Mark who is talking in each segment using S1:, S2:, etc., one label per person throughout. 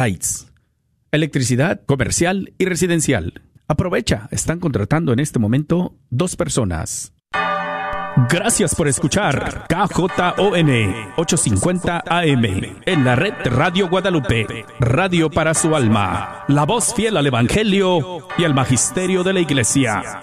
S1: Lights. Electricidad comercial y residencial. Aprovecha, están contratando en este momento dos personas. Gracias por escuchar KJON 850 AM en la red Radio Guadalupe, radio para su alma, la voz fiel al Evangelio y al Magisterio de la Iglesia.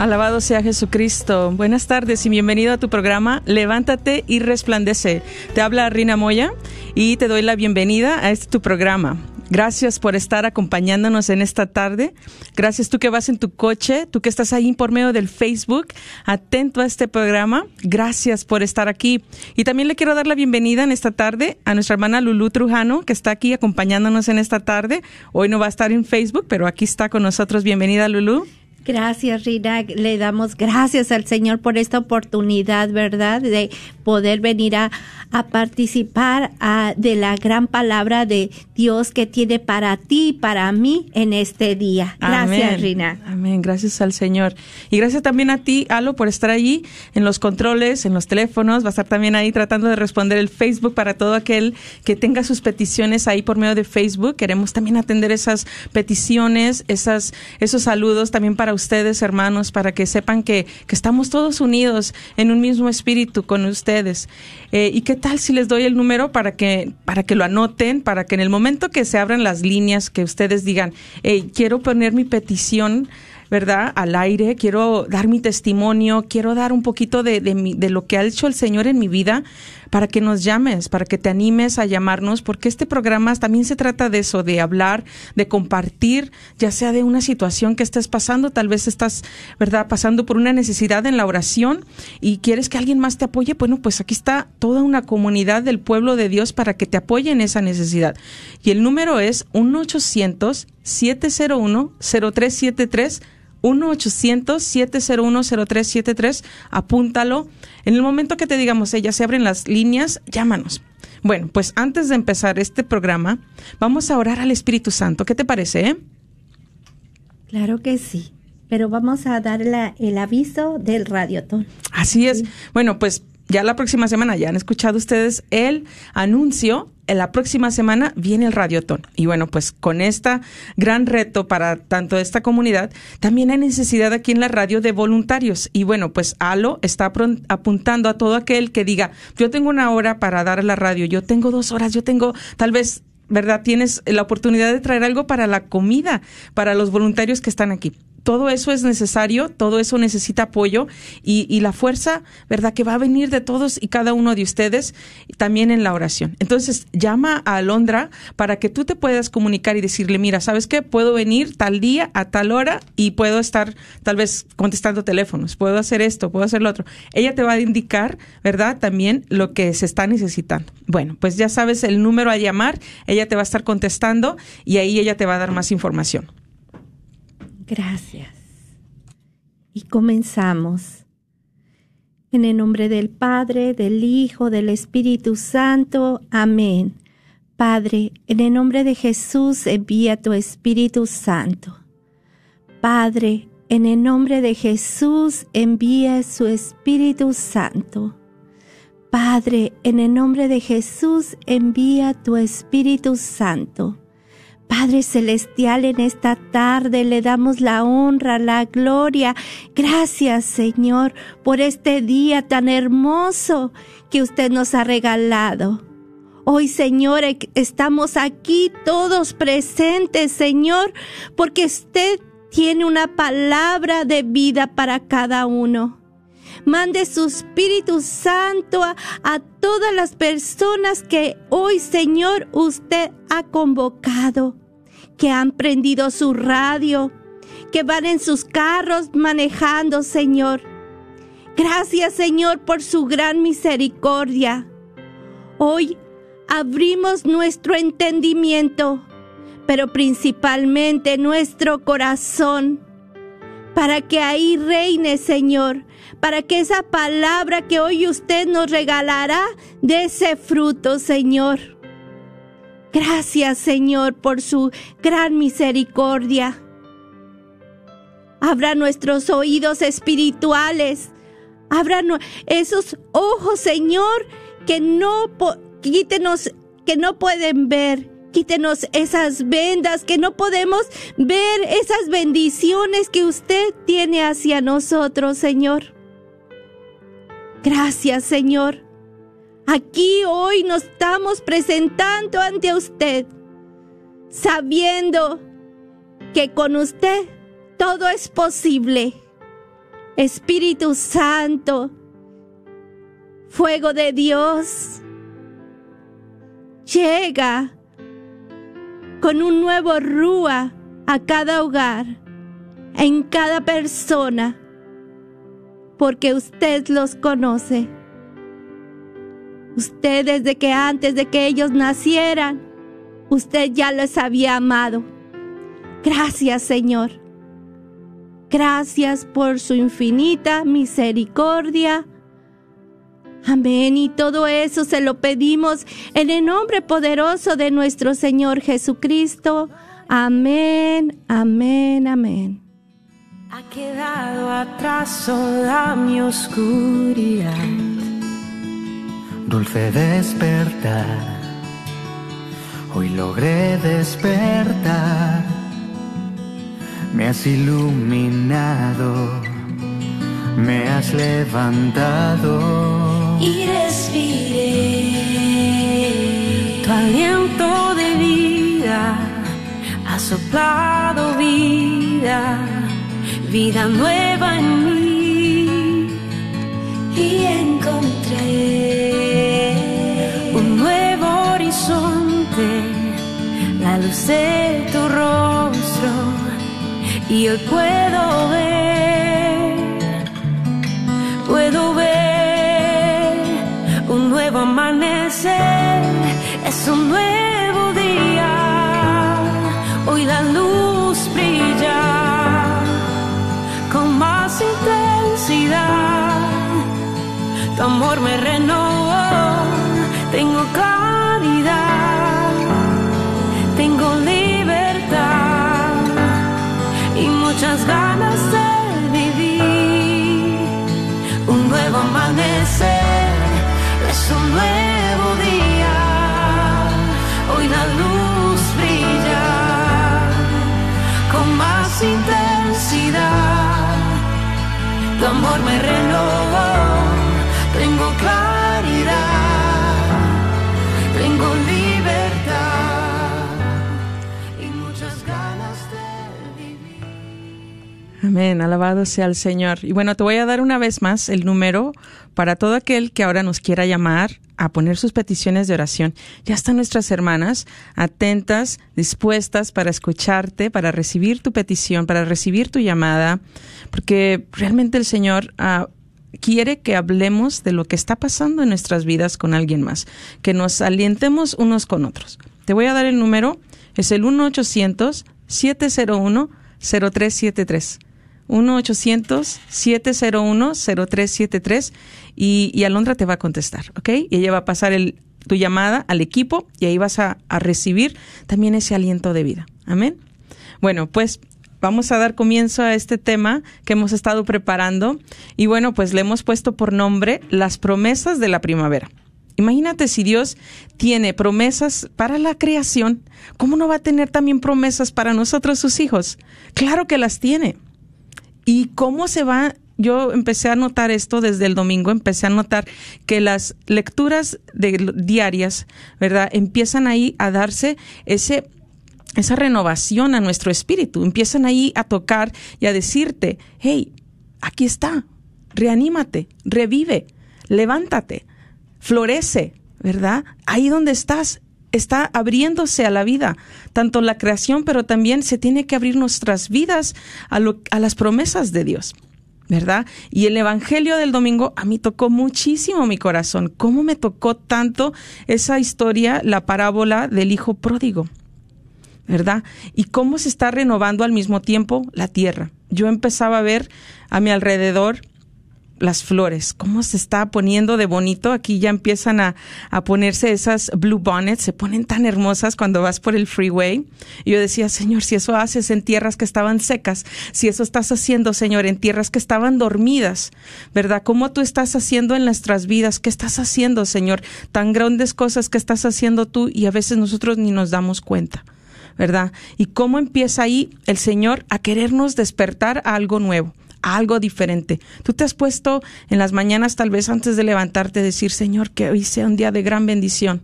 S2: Alabado sea Jesucristo. Buenas tardes y bienvenido a tu programa Levántate y resplandece. Te habla Rina Moya y te doy la bienvenida a este tu programa. Gracias por estar acompañándonos en esta tarde. Gracias tú que vas en tu coche, tú que estás ahí por medio del Facebook, atento a este programa. Gracias por estar aquí. Y también le quiero dar la bienvenida en esta tarde a nuestra hermana Lulú Trujano, que está aquí acompañándonos en esta tarde. Hoy no va a estar en Facebook, pero aquí está con nosotros. Bienvenida, Lulú.
S3: Gracias, Rina. Le damos gracias al Señor por esta oportunidad, ¿verdad? De poder venir a, participar de la gran palabra de Dios que tiene para ti y para mí en este día. Gracias, Rina.
S2: Amén. Gracias al Señor. Y gracias también a ti, Alo, por estar allí en los controles, en los teléfonos. Va a estar también ahí tratando de responder el Facebook para todo aquel que tenga sus peticiones ahí por medio de Facebook. Queremos también atender esas peticiones, esas, esos saludos también para ustedes, hermanos, para que sepan que, que estamos todos unidos en un mismo espíritu con ustedes. Eh, ¿Y qué tal si les doy el número para que, para que lo anoten, para que en el momento que se abran las líneas, que ustedes digan, quiero poner mi petición, ¿verdad? Al aire, quiero dar mi testimonio, quiero dar un poquito de, de, de lo que ha hecho el Señor en mi vida, para que nos llames, para que te animes a llamarnos, porque este programa también se trata de eso, de hablar, de compartir, ya sea de una situación que estés pasando, tal vez estás, ¿verdad?, pasando por una necesidad en la oración y quieres que alguien más te apoye, bueno, pues aquí está toda una comunidad del pueblo de Dios para que te apoye en esa necesidad. Y el número es 1 800 701 0373 1-800-701-0373. Apúntalo. En el momento que te digamos, eh, ya se abren las líneas, llámanos. Bueno, pues antes de empezar este programa, vamos a orar al Espíritu Santo. ¿Qué te parece? Eh?
S3: Claro que sí. Pero vamos a dar el aviso del radiotón.
S2: Así es. Bueno, pues ya la próxima semana, ya han escuchado ustedes el anuncio en la próxima semana viene el Radiotón. Y bueno, pues con este gran reto para tanto esta comunidad, también hay necesidad aquí en la radio de voluntarios. Y bueno, pues ALO está apuntando a todo aquel que diga, yo tengo una hora para dar a la radio, yo tengo dos horas, yo tengo tal vez ¿verdad? Tienes la oportunidad de traer algo para la comida, para los voluntarios que están aquí todo eso es necesario, todo eso necesita apoyo y, la fuerza, ¿verdad? Que va a venir de todos y cada uno de ustedes también en la oración. Entonces, llama a Alondra para que tú te puedas comunicar y decirle, mira, ¿sabes qué? Puedo venir tal día, a tal hora y puedo estar tal vez contestando teléfonos, puedo hacer esto, puedo hacer lo otro. Ella te va a indicar, ¿verdad? También lo que se está necesitando. Bueno, pues ya sabes el número a llamar, ella te va a estar contestando y ahí ella te va a dar más información.
S3: Gracias. Y comenzamos. En el nombre del Padre, del Hijo, del Espíritu Santo. Amén. Padre, en el nombre de Jesús envía tu Espíritu Santo. Padre, en el nombre de Jesús envía su Espíritu Santo. Padre, en el nombre de Jesús, envía tu Espíritu Santo. Padre Celestial, en esta tarde le damos la honra, la gloria. Gracias, Señor, por este día tan hermoso que usted nos ha regalado. Hoy, Señor, e- estamos aquí todos presentes, Señor, porque usted tiene una palabra de vida para cada uno. Mande su Espíritu Santo a, a todas las personas que hoy, Señor, usted ha convocado, que han prendido su radio, que van en sus carros manejando, Señor. Gracias, Señor, por su gran misericordia. Hoy abrimos nuestro entendimiento, pero principalmente nuestro corazón, para que ahí reine, Señor, para que esa palabra que hoy usted nos regalará dé ese fruto, Señor. Gracias, Señor, por su gran misericordia. Abra nuestros oídos espirituales. Abra esos ojos, Señor, que no quítenos, que no pueden ver. Quítenos esas vendas que no podemos ver, esas bendiciones que usted tiene hacia nosotros, Señor. Gracias, Señor. Aquí hoy nos estamos presentando ante usted, sabiendo que con usted todo es posible. Espíritu Santo, fuego de Dios, llega con un nuevo rúa a cada hogar, en cada persona, porque usted los conoce. Usted desde que antes de que ellos nacieran, usted ya les había amado. Gracias, Señor. Gracias por su infinita misericordia. Amén. Y todo eso se lo pedimos en el nombre poderoso de nuestro Señor Jesucristo. Amén, amén, amén.
S4: Ha quedado atrás toda mi oscuridad.
S5: Dulce despertar, hoy logré despertar. Me has iluminado, me has levantado.
S4: y respiré. Tu aliento de vida, ha soplado vida, vida nueva en mí. Y encontré la luz de tu rostro y hoy puedo ver puedo ver un nuevo amanecer, es un nuevo día, hoy la luz brilla con más intensidad, tu amor me renovó, muchas ganas de vivir. Un nuevo amanecer, es un nuevo día, hoy la luz brilla con más intensidad, tu amor me renovó,
S2: Amén, alabado sea el Señor. Y bueno, te voy a dar una vez más el número para todo aquel que ahora nos quiera llamar a poner sus peticiones de oración. Ya están nuestras hermanas atentas, dispuestas para escucharte, para recibir tu petición, para recibir tu llamada, porque realmente el Señor ah, quiere que hablemos de lo que está pasando en nuestras vidas con alguien más, que nos alientemos unos con otros. Te voy a dar el número, es el 1-800-701-0373. 1-800-701-0373 y, y Alondra te va a contestar, ¿ok? Y ella va a pasar el, tu llamada al equipo y ahí vas a, a recibir también ese aliento de vida. Amén. Bueno, pues vamos a dar comienzo a este tema que hemos estado preparando y bueno, pues le hemos puesto por nombre las promesas de la primavera. Imagínate si Dios tiene promesas para la creación, ¿cómo no va a tener también promesas para nosotros sus hijos? Claro que las tiene. ¿Y cómo se va? Yo empecé a notar esto desde el domingo, empecé a notar que las lecturas de, diarias, ¿verdad? Empiezan ahí a darse ese esa renovación a nuestro espíritu. Empiezan ahí a tocar y a decirte, hey, aquí está, reanímate, revive, levántate, florece, ¿verdad? Ahí donde estás, está abriéndose a la vida, tanto la creación, pero también se tiene que abrir nuestras vidas a, las promesas de Dios. ¿verdad? Y el Evangelio del domingo a mí tocó muchísimo mi corazón. ¿Cómo me tocó tanto esa historia, la parábola del Hijo Pródigo? ¿verdad? Y cómo se está renovando al mismo tiempo la tierra. Yo empezaba a ver a mi alrededor las flores, cómo se está poniendo de bonito. Aquí ya empiezan a, a, ponerse esas blue bonnets, se ponen tan hermosas cuando vas por el freeway. Y yo decía, Señor, si eso haces en tierras que estaban secas, si eso estás haciendo, Señor, en tierras que estaban dormidas, ¿verdad? ¿Cómo tú estás haciendo en nuestras vidas? ¿Qué estás haciendo, Señor? Tan grandes cosas que estás haciendo tú y a veces nosotros ni nos damos cuenta. ¿verdad? Y cómo empieza ahí el Señor a querernos despertar a algo nuevo, algo diferente. Tú te has puesto en las mañanas, tal vez antes de levantarte, decir, Señor, que hoy sea un día de gran bendición.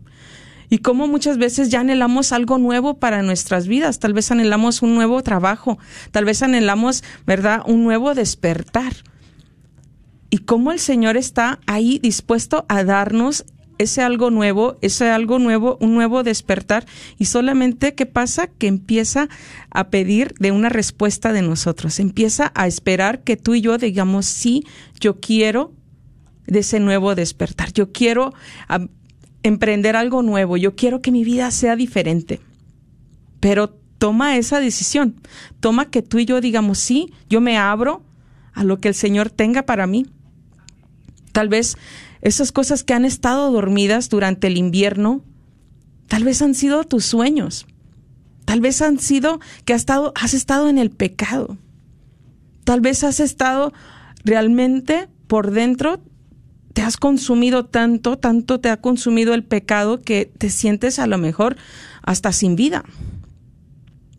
S2: Y cómo muchas veces ya anhelamos algo nuevo para nuestras vidas, tal vez anhelamos un nuevo trabajo, tal vez anhelamos, ¿verdad?, un nuevo despertar. Y cómo el Señor está ahí dispuesto a darnos ese algo nuevo, ese algo nuevo, un nuevo despertar y solamente qué pasa que empieza a pedir de una respuesta de nosotros, empieza a esperar que tú y yo digamos sí, yo quiero de ese nuevo despertar, yo quiero emprender algo nuevo, yo quiero que mi vida sea diferente. Pero toma esa decisión, toma que tú y yo digamos sí, yo me abro a lo que el Señor tenga para mí. Tal vez esas cosas que han estado dormidas durante el invierno, tal vez han sido tus sueños. Tal vez han sido que has estado, has estado en el pecado. Tal vez has estado realmente por dentro, te has consumido tanto, tanto te ha consumido el pecado que te sientes a lo mejor hasta sin vida.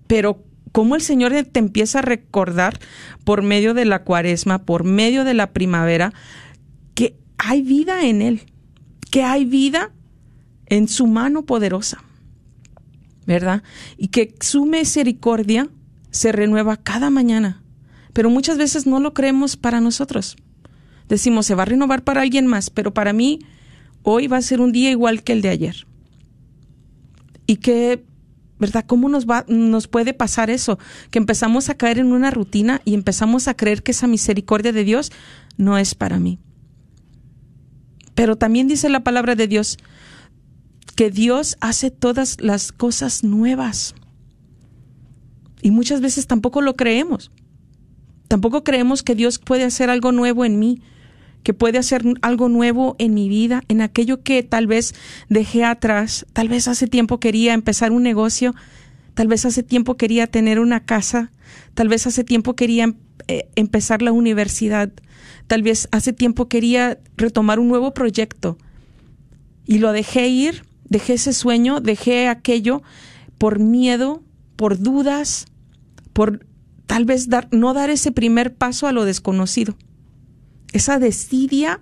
S2: Pero cómo el Señor te empieza a recordar por medio de la cuaresma, por medio de la primavera, hay vida en Él, que hay vida en su mano poderosa, ¿verdad? Y que su misericordia se renueva cada mañana. Pero muchas veces no lo creemos para nosotros. Decimos, se va a renovar para alguien más, pero para mí hoy va a ser un día igual que el de ayer. Y que, ¿verdad? ¿Cómo nos, va, nos puede pasar eso? Que empezamos a caer en una rutina y empezamos a creer que esa misericordia de Dios no es para mí. Pero también dice la palabra de Dios que Dios hace todas las cosas nuevas. Y muchas veces tampoco lo creemos. Tampoco creemos que Dios puede hacer algo nuevo en mí, que puede hacer algo nuevo en mi vida, en aquello que tal vez dejé atrás. Tal vez hace tiempo quería empezar un negocio, tal vez hace tiempo quería tener una casa, tal vez hace tiempo quería eh, empezar la universidad, Tal vez hace tiempo quería retomar un nuevo proyecto y lo dejé ir, dejé ese sueño, dejé aquello por miedo, por dudas, por tal vez dar, no dar ese primer paso a lo desconocido. Esa desidia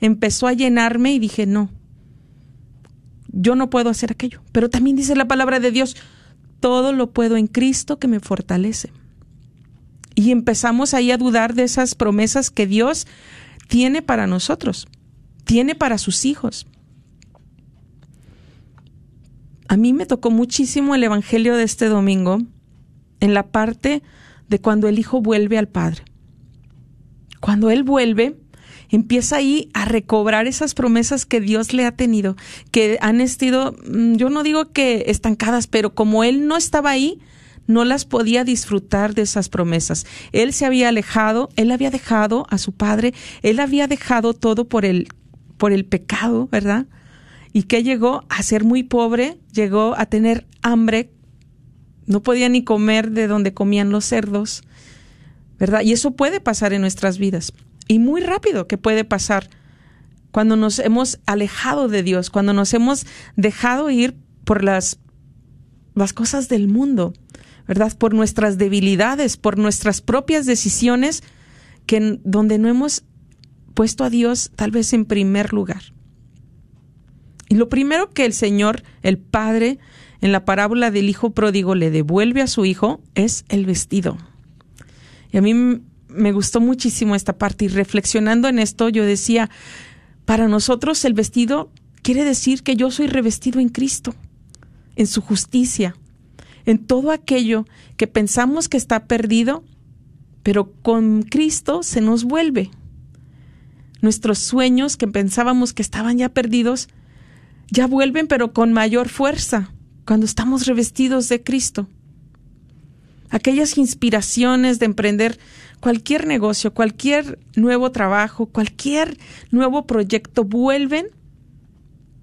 S2: empezó a llenarme y dije, no, yo no puedo hacer aquello. Pero también dice la palabra de Dios, todo lo puedo en Cristo que me fortalece y empezamos ahí a dudar de esas promesas que Dios tiene para nosotros, tiene para sus hijos. A mí me tocó muchísimo el Evangelio de este domingo en la parte de cuando el Hijo vuelve al Padre. Cuando Él vuelve, empieza ahí a recobrar esas promesas que Dios le ha tenido, que han estado, mm, yo no digo que estancadas, pero como Él no estaba ahí, no las podía disfrutar de esas promesas. Él se había alejado, él había dejado a su padre, él había dejado todo por el, por el pecado, ¿verdad? Y que llegó a ser muy pobre, llegó a tener hambre no podía ni comer de donde comían los cerdos, ¿verdad? Y eso puede pasar en nuestras vidas. Y muy rápido que puede pasar cuando nos hemos alejado de Dios, cuando nos hemos dejado ir por las, las cosas del mundo, ¿verdad? Por nuestras debilidades, por nuestras propias decisiones, que donde no hemos puesto a Dios tal vez en primer lugar. Y lo primero que el Señor, el Padre, en la parábola del Hijo pródigo le devuelve a su hijo es el vestido. Y a mí me gustó muchísimo esta parte y reflexionando en esto yo decía, para nosotros el vestido quiere decir que yo soy revestido en Cristo, en su justicia, en todo aquello que pensamos que está perdido, pero con Cristo se nos vuelve. Nuestros sueños que pensábamos que estaban ya perdidos, ya vuelven pero con mayor fuerza cuando estamos revestidos de Cristo. Aquellas inspiraciones de emprender cualquier negocio, cualquier nuevo trabajo, cualquier nuevo proyecto vuelven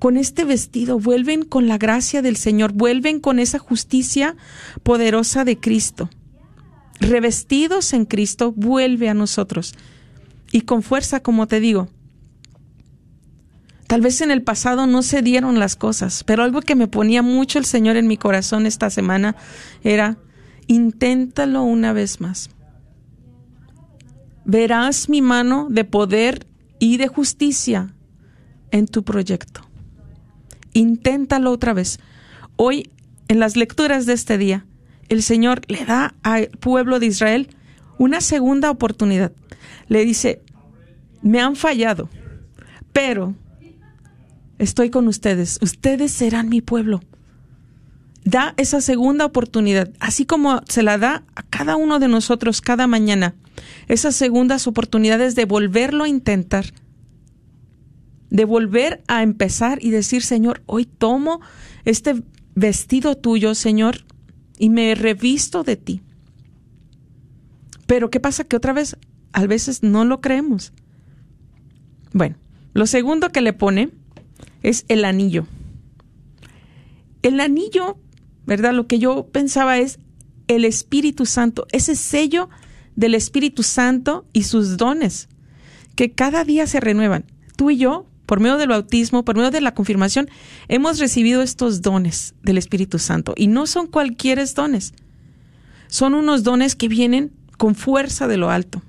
S2: con este vestido, vuelven con la gracia del Señor, vuelven con esa justicia poderosa de Cristo. Revestidos en Cristo, vuelve a nosotros. Y con fuerza, como te digo. Tal vez en el pasado no se dieron las cosas, pero algo que me ponía mucho el Señor en mi corazón esta semana era, inténtalo una vez más. Verás mi mano de poder y de justicia en tu proyecto inténtalo otra vez. Hoy, en las lecturas de este día, el Señor le da al pueblo de Israel una segunda oportunidad. Le dice, me han fallado, pero estoy con ustedes, ustedes serán mi pueblo. Da esa segunda oportunidad, así como se la da a cada uno de nosotros cada mañana, esas segundas oportunidades de volverlo a intentar de volver a empezar y decir, Señor, hoy tomo este vestido tuyo, Señor, y me revisto de ti. Pero ¿qué pasa? Que otra vez, a veces no lo creemos. Bueno, lo segundo que le pone es el anillo. El anillo, ¿verdad? Lo que yo pensaba es el Espíritu Santo, ese sello del Espíritu Santo y sus dones, que cada día se renuevan. Tú y yo por medio del bautismo, por medio de la confirmación, hemos recibido estos dones del Espíritu Santo. Y no son cualquiera dones. Son unos dones que vienen con fuerza de lo alto.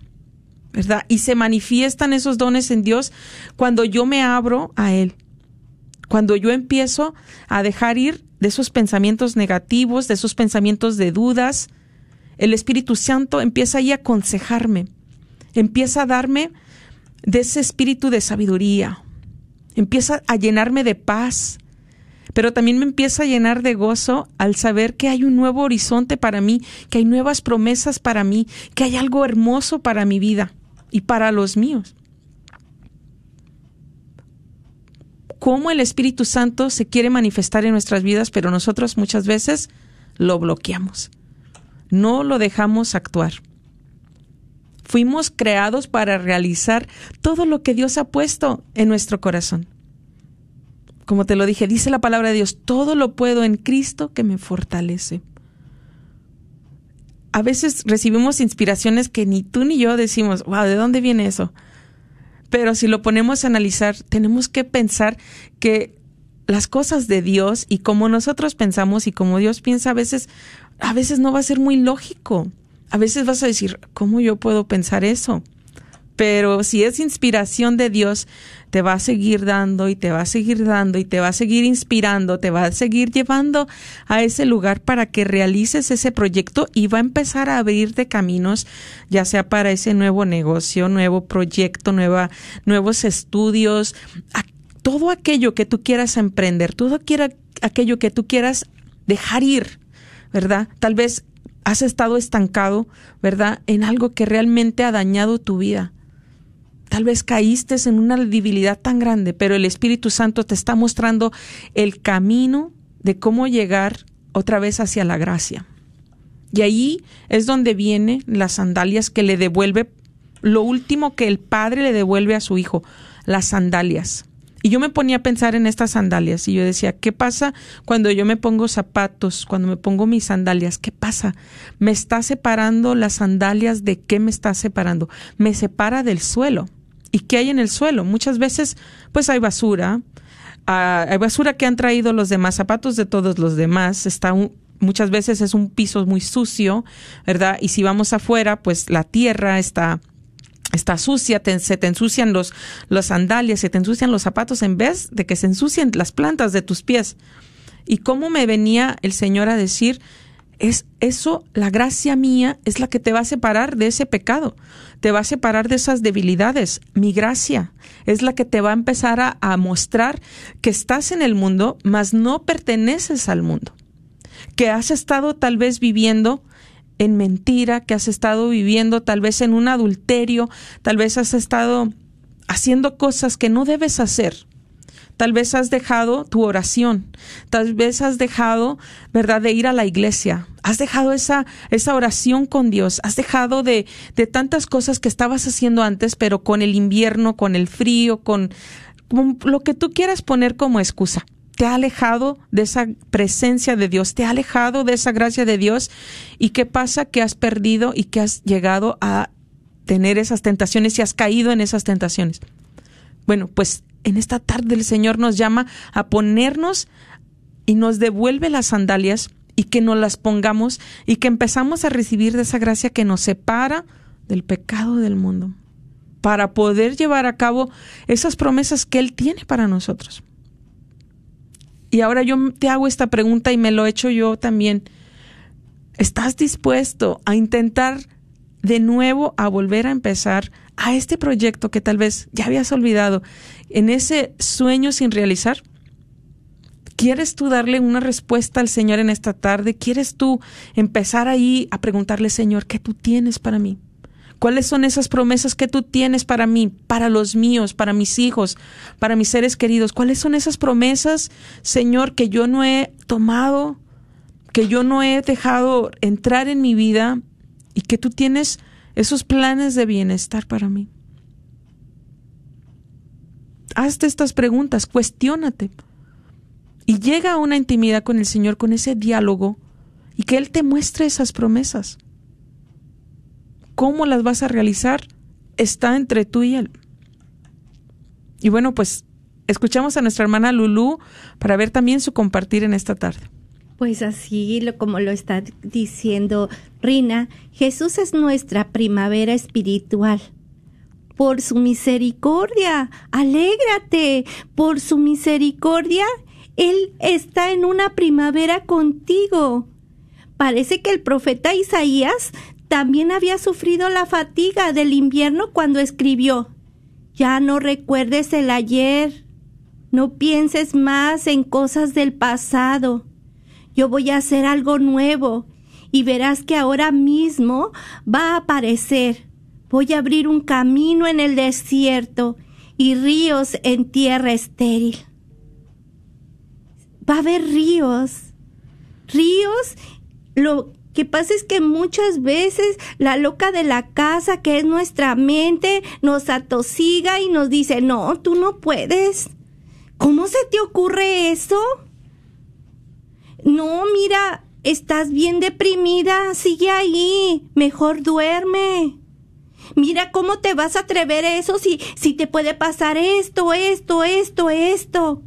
S2: ¿Verdad? Y se manifiestan esos dones en Dios cuando yo me abro a Él. Cuando yo empiezo a dejar ir de esos pensamientos negativos, de esos pensamientos de dudas, el Espíritu Santo empieza ahí a aconsejarme, empieza a darme de ese espíritu de sabiduría, empieza a llenarme de paz, pero también me empieza a llenar de gozo al saber que hay un nuevo horizonte para mí, que hay nuevas promesas para mí, que hay algo hermoso para mi vida y para los míos. Cómo el Espíritu Santo se quiere manifestar en nuestras vidas, pero nosotros muchas veces lo bloqueamos. No lo dejamos actuar. Fuimos creados para realizar todo lo que Dios ha puesto en nuestro corazón. Como te lo dije, dice la palabra de Dios, todo lo puedo en Cristo que me fortalece. A veces recibimos inspiraciones que ni tú ni yo decimos, wow, ¿de dónde viene eso? Pero si lo ponemos a analizar, tenemos que pensar que las cosas de Dios y como nosotros pensamos y como Dios piensa a veces, a veces no va a ser muy lógico a veces vas a decir, ¿cómo yo puedo pensar eso? Pero si es inspiración de Dios, te va a seguir dando y te va a seguir dando y te va a seguir inspirando, te va a seguir llevando a ese lugar para que realices ese proyecto y va a empezar a abrirte caminos, ya sea para ese nuevo negocio, nuevo proyecto, nueva, nuevos estudios, todo aquello que tú quieras emprender, todo aquello que tú quieras dejar ir, ¿verdad? Tal vez has estado estancado, ¿verdad? En algo que realmente ha dañado tu vida. Tal vez caíste en una debilidad tan grande, pero el Espíritu Santo te está mostrando el camino de cómo llegar otra vez hacia la gracia. Y ahí es donde vienen las sandalias que le devuelve lo último que el padre le devuelve a su hijo, las sandalias. Y yo me ponía a pensar en estas sandalias y yo decía, ¿qué pasa cuando yo me pongo zapatos, cuando me pongo mis sandalias? ¿Qué pasa? ¿Me está separando las sandalias de qué me está separando? Me separa del suelo. ¿Y qué hay en el suelo? Muchas veces, pues hay basura, ah, hay basura que han traído los demás zapatos de todos los demás, está muchas veces es un piso muy sucio, ¿verdad? Y si vamos afuera, pues la tierra está está sucia, se te ensucian los, los sandalias, se te ensucian los zapatos en vez de que se ensucien las plantas de tus pies. Y cómo me venía el Señor a decir, es eso, la gracia mía es la que te va a separar de ese pecado, te va a separar de esas debilidades. Mi gracia es la que te va a empezar a, a mostrar que estás en el mundo, mas no perteneces al mundo, que has estado tal vez viviendo en mentira, que has estado viviendo tal vez en un adulterio, tal vez has estado haciendo cosas que no debes hacer. Tal vez has dejado tu oración, tal vez has dejado, ¿verdad?, de ir a la iglesia, has dejado esa, esa oración con Dios, has dejado de, de tantas cosas que estabas haciendo antes, pero con el invierno, con el frío, con lo que tú quieras poner como excusa te ha alejado de esa presencia de Dios, te ha alejado de esa gracia de Dios. ¿Y qué pasa? Que has perdido y que has llegado a tener esas tentaciones y has caído en esas tentaciones. Bueno, pues en esta tarde el Señor nos llama a ponernos y nos devuelve las sandalias y que nos las pongamos y que empezamos a recibir de esa gracia que nos separa del pecado del mundo para poder llevar a cabo esas promesas que Él tiene para nosotros. Y ahora yo te hago esta pregunta y me lo he hecho yo también. ¿Estás dispuesto a intentar de nuevo a volver a empezar a este proyecto que tal vez ya habías olvidado, en ese sueño sin realizar? ¿Quieres tú darle una respuesta al Señor en esta tarde? ¿Quieres tú empezar ahí a preguntarle, Señor, ¿qué tú tienes para mí? ¿Cuáles son esas promesas que tú tienes para mí, para los míos, para mis hijos, para mis seres queridos? ¿Cuáles son esas promesas, Señor, que yo no he tomado, que yo no he dejado entrar en mi vida y que tú tienes esos planes de bienestar para mí? Hazte estas preguntas, cuestiónate y llega a una intimidad con el Señor, con ese diálogo y que Él te muestre esas promesas cómo las vas a realizar está entre tú y él. Y bueno, pues escuchamos a nuestra hermana Lulú para ver también su compartir en esta tarde.
S3: Pues así, como lo está diciendo Rina, Jesús es nuestra primavera espiritual. Por su misericordia, alégrate, por su misericordia, Él está en una primavera contigo. Parece que el profeta Isaías también había sufrido la fatiga del invierno cuando escribió Ya no recuerdes el ayer, no pienses más en cosas del pasado. Yo voy a hacer algo nuevo y verás que ahora mismo va a aparecer. Voy a abrir un camino en el desierto y ríos en tierra estéril. Va a haber ríos, ríos, lo que pasa es que muchas veces la loca de la casa, que es nuestra mente, nos atosiga y nos dice, no, tú no puedes. ¿Cómo se te ocurre eso? No, mira, estás bien deprimida, sigue ahí, mejor duerme. Mira cómo te vas a atrever a eso si, si te puede pasar esto, esto, esto, esto.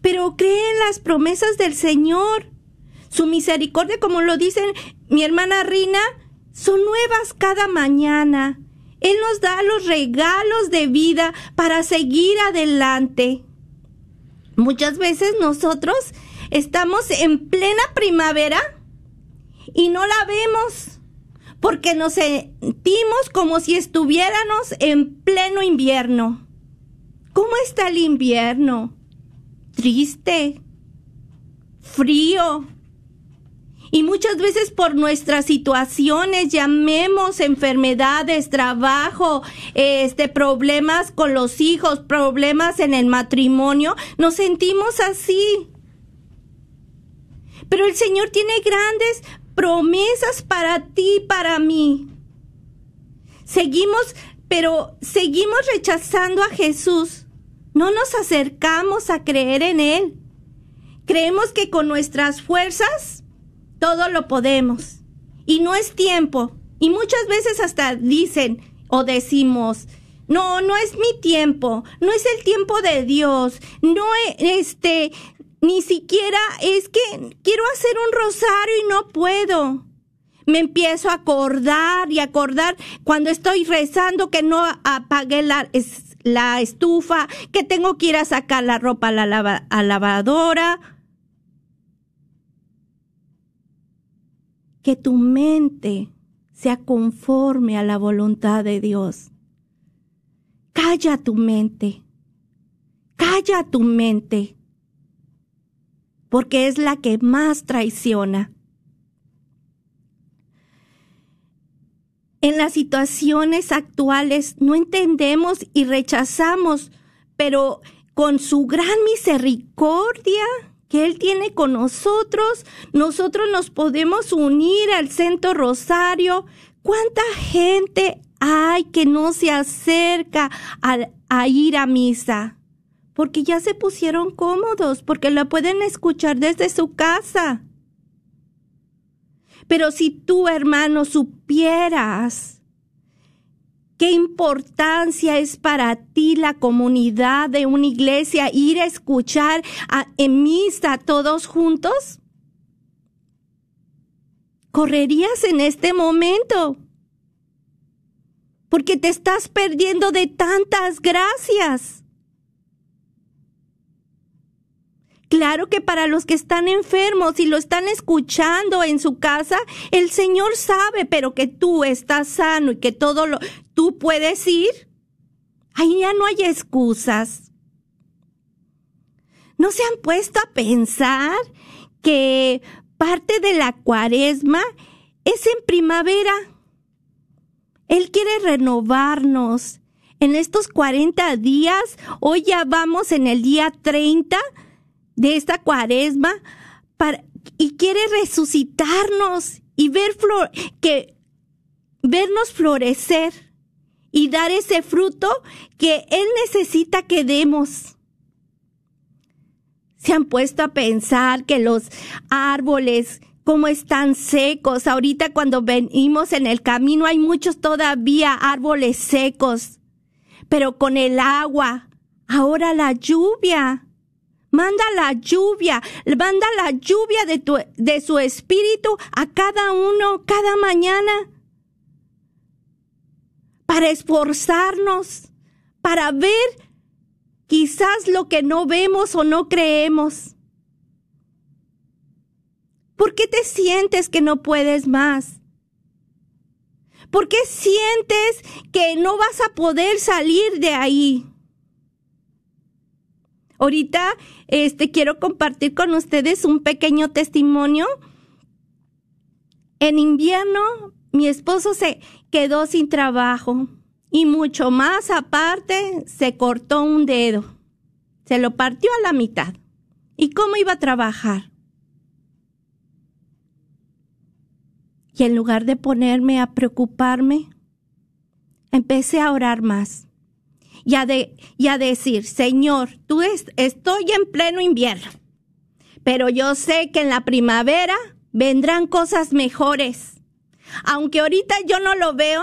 S3: Pero cree en las promesas del Señor. Su misericordia, como lo dicen mi hermana Rina, son nuevas cada mañana. Él nos da los regalos de vida para seguir adelante. Muchas veces nosotros estamos en plena primavera y no la vemos porque nos sentimos como si estuviéramos en pleno invierno. ¿Cómo está el invierno? Triste, frío, y muchas veces por nuestras situaciones, llamemos enfermedades, trabajo, este problemas con los hijos, problemas en el matrimonio, nos sentimos así. Pero el Señor tiene grandes promesas para ti, para mí. Seguimos pero seguimos rechazando a Jesús. No nos acercamos a creer en Él. Creemos que con nuestras fuerzas todo lo podemos. Y no es tiempo. Y muchas veces hasta dicen o decimos, no, no es mi tiempo, no es el tiempo de Dios, no este, ni siquiera es que quiero hacer un rosario y no puedo. Me empiezo a acordar y acordar cuando estoy rezando que no apagué la, la estufa, que tengo que ir a sacar la ropa a la a lavadora. Que tu mente sea conforme a la voluntad de Dios. Calla tu mente. Calla tu mente. Porque es la que más traiciona. En las situaciones actuales no entendemos y rechazamos, pero con su gran misericordia que Él tiene con nosotros, nosotros nos podemos unir al Centro Rosario. ¿Cuánta gente hay que no se acerca a, a ir a misa? Porque ya se pusieron cómodos, porque la pueden escuchar desde su casa. Pero si tú, hermano, supieras qué importancia es para ti la comunidad de una iglesia, ir a escuchar a, en misa todos juntos, correrías en este momento. Porque te estás perdiendo de tantas gracias. Claro que para los que están enfermos y lo están escuchando en su casa, el Señor sabe, pero que tú estás sano y que todo lo tú puedes ir. Ahí ya no hay excusas. ¿No se han puesto a pensar que parte de la cuaresma es en primavera? Él quiere renovarnos. En estos 40 días, hoy ya vamos en el día 30, de esta cuaresma para, y quiere resucitarnos y ver flor, que vernos florecer y dar ese fruto que Él necesita que demos. Se han puesto a pensar que los árboles, como están secos, ahorita cuando venimos en el camino hay muchos todavía árboles secos, pero con el agua, ahora la lluvia, Manda la lluvia, manda la lluvia de, tu, de su espíritu a cada uno cada mañana para esforzarnos, para ver quizás lo que no vemos o no creemos. ¿Por qué te sientes que no puedes más? ¿Por qué sientes que no vas a poder salir de ahí? Ahorita este quiero compartir con ustedes un pequeño testimonio. En invierno mi esposo se quedó sin trabajo y mucho más aparte se cortó un dedo. Se lo partió a la mitad. ¿Y cómo iba a trabajar? Y en lugar de ponerme a preocuparme, empecé a orar más y a, de, decir, Señor, tú estoy en pleno invierno, pero yo sé que en la primavera vendrán cosas mejores. Aunque ahorita yo no lo veo,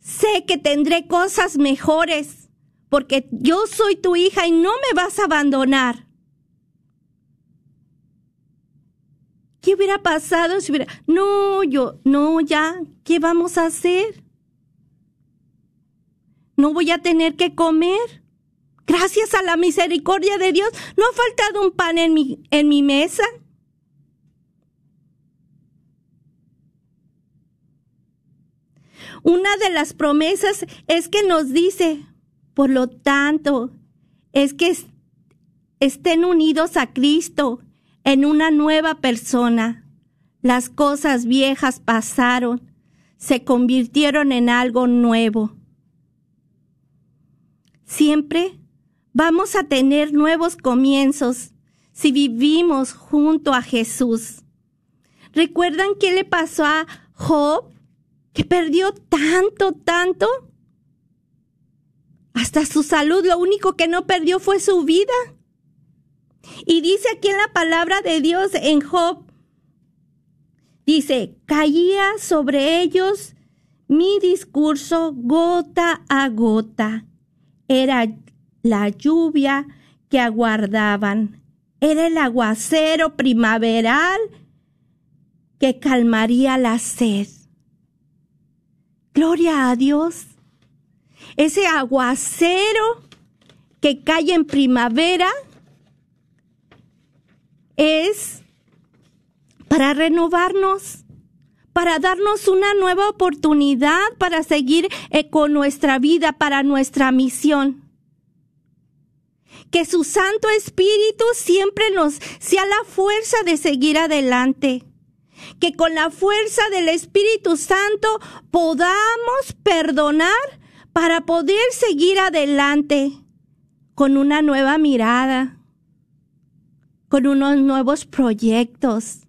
S3: sé que tendré cosas mejores, porque yo soy tu hija y no me vas a abandonar. ¿Qué hubiera pasado si hubiera... No, yo, no, ya, ¿qué vamos a hacer? No voy a tener que comer. Gracias a la misericordia de Dios, no ha faltado un pan en mi, en mi mesa. Una de las promesas es que nos dice, por lo tanto, es que estén unidos a Cristo en una nueva persona. Las cosas viejas pasaron, se convirtieron en algo nuevo siempre vamos a tener nuevos comienzos si vivimos junto a Jesús. ¿Recuerdan qué le pasó a Job? Que perdió tanto, tanto. hasta su salud, lo único que no perdió fue su vida. Y dice aquí en la palabra de Dios en Job, dice, caía sobre ellos mi discurso gota a gota. Era la lluvia que aguardaban. Era el aguacero primaveral que calmaría la sed. Gloria a Dios. Ese aguacero que cae en primavera es para renovarnos, para darnos una nueva oportunidad para seguir eh, con nuestra vida, para nuestra misión. Que su Santo Espíritu siempre nos sea la fuerza de seguir adelante. Que con la fuerza del Espíritu Santo podamos perdonar para poder seguir adelante con una nueva mirada, con unos nuevos proyectos,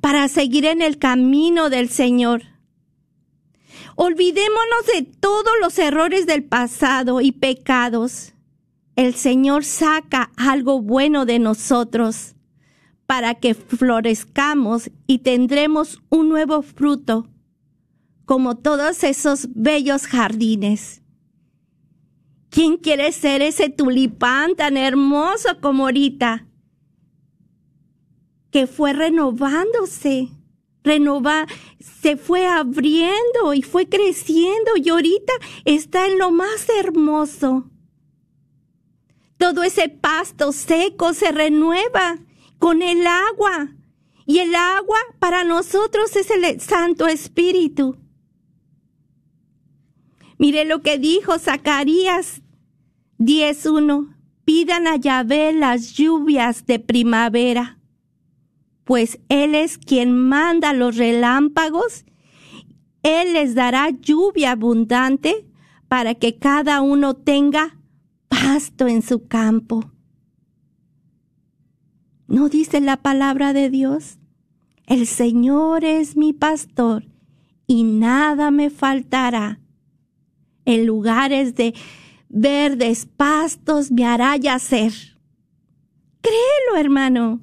S3: para seguir en el camino del Señor. Olvidémonos de todos los errores del pasado y pecados. El Señor saca algo bueno de nosotros para que florezcamos y tendremos un nuevo fruto, como todos esos bellos jardines. ¿Quién quiere ser ese tulipán tan hermoso como ahorita? Que fue renovándose, renova, se fue abriendo y fue creciendo y ahorita está en lo más hermoso. Todo ese pasto seco se renueva con el agua. Y el agua para nosotros es el Santo Espíritu. Mire lo que dijo Zacarías 10.1. Pidan a Yahvé las lluvias de primavera, pues Él es quien manda los relámpagos. Él les dará lluvia abundante para que cada uno tenga pasto en su campo. ¿No dice la palabra de Dios? El Señor es mi pastor y nada me faltará. En lugares de verdes pastos me hará yacer. Créelo, hermano,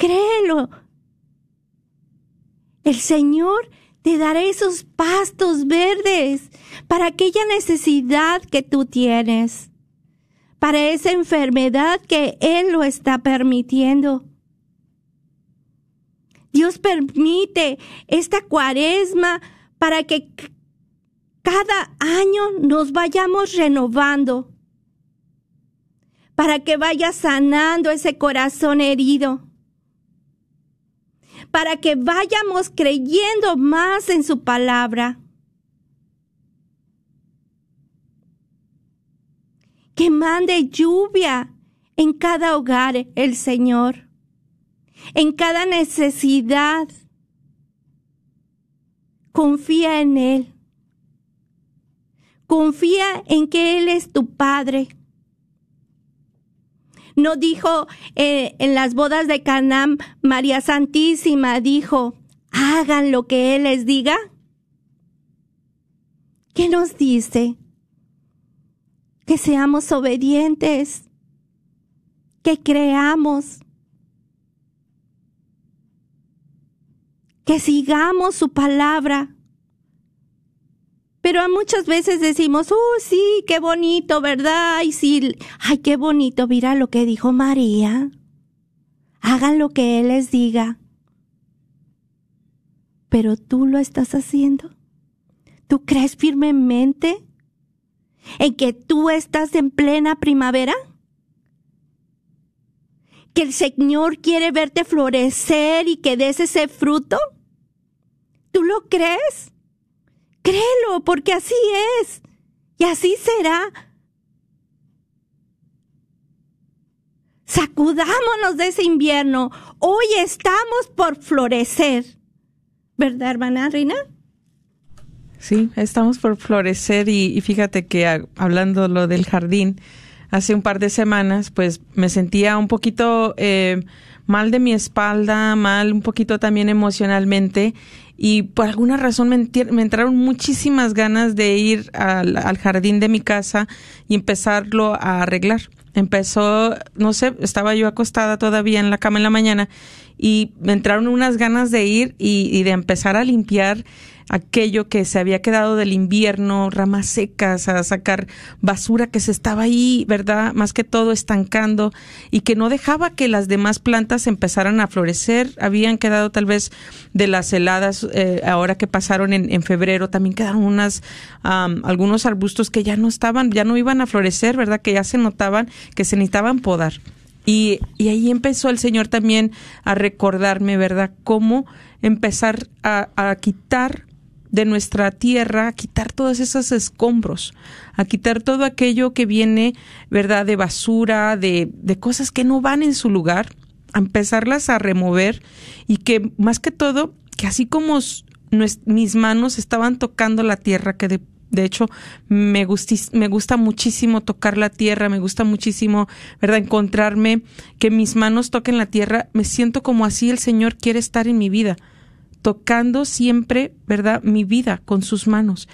S3: créelo. El Señor te dará esos pastos verdes para aquella necesidad que tú tienes, para esa enfermedad que Él lo está permitiendo. Dios permite esta cuaresma para que cada año nos vayamos renovando, para que vaya sanando ese corazón herido, para que vayamos creyendo más en su palabra. Que mande lluvia en cada hogar el Señor, en cada necesidad. Confía en Él. Confía en que Él es tu Padre. No dijo eh, en las bodas de Canaán, María Santísima dijo, hagan lo que Él les diga. ¿Qué nos dice? Que seamos obedientes, que creamos, que sigamos su palabra. Pero muchas veces decimos, oh, sí, qué bonito, ¿verdad? Y sí, ay, qué bonito, mira lo que dijo María. Hagan lo que Él les diga. Pero tú lo estás haciendo. ¿Tú crees firmemente en que tú estás en plena primavera? ¿Que el Señor quiere verte florecer y que des ese fruto? ¿Tú lo crees? Créelo, porque así es. Y así será. Sacudámonos de ese invierno. Hoy estamos por florecer. ¿Verdad, hermana Rina?
S2: Sí, estamos por florecer y, fíjate que hablando lo del jardín, hace un par de semanas, pues me sentía un poquito eh, mal de mi espalda, mal un poquito también emocionalmente y por alguna razón me, entraron muchísimas ganas de ir al, al, jardín de mi casa y empezarlo a arreglar. Empezó, no sé, estaba yo acostada todavía en la cama en la mañana y me entraron unas ganas de ir y, y de empezar a limpiar aquello que se había quedado del invierno, ramas secas, a sacar basura que se estaba ahí, ¿verdad? Más que todo estancando y que no dejaba que las demás plantas empezaran a florecer. Habían quedado tal vez de las heladas eh, ahora que pasaron en, en, febrero, también quedaron unas, um, algunos arbustos que ya no estaban, ya no iban a florecer, ¿verdad? Que ya se notaban que se necesitaban podar. Y, y ahí empezó el Señor también a recordarme, ¿verdad? Cómo empezar a, a quitar de nuestra tierra, a quitar todos esos escombros, a quitar todo aquello que viene, ¿verdad?, de basura, de, de cosas que no van en su lugar, a empezarlas a remover y que más que todo, que así como mis manos estaban tocando la tierra, que de, de hecho me, gustis, me gusta muchísimo tocar la tierra, me gusta muchísimo, ¿verdad?, encontrarme, que mis manos toquen la tierra, me siento como así el Señor quiere estar en mi vida tocando siempre, ¿verdad?, mi vida con sus manos.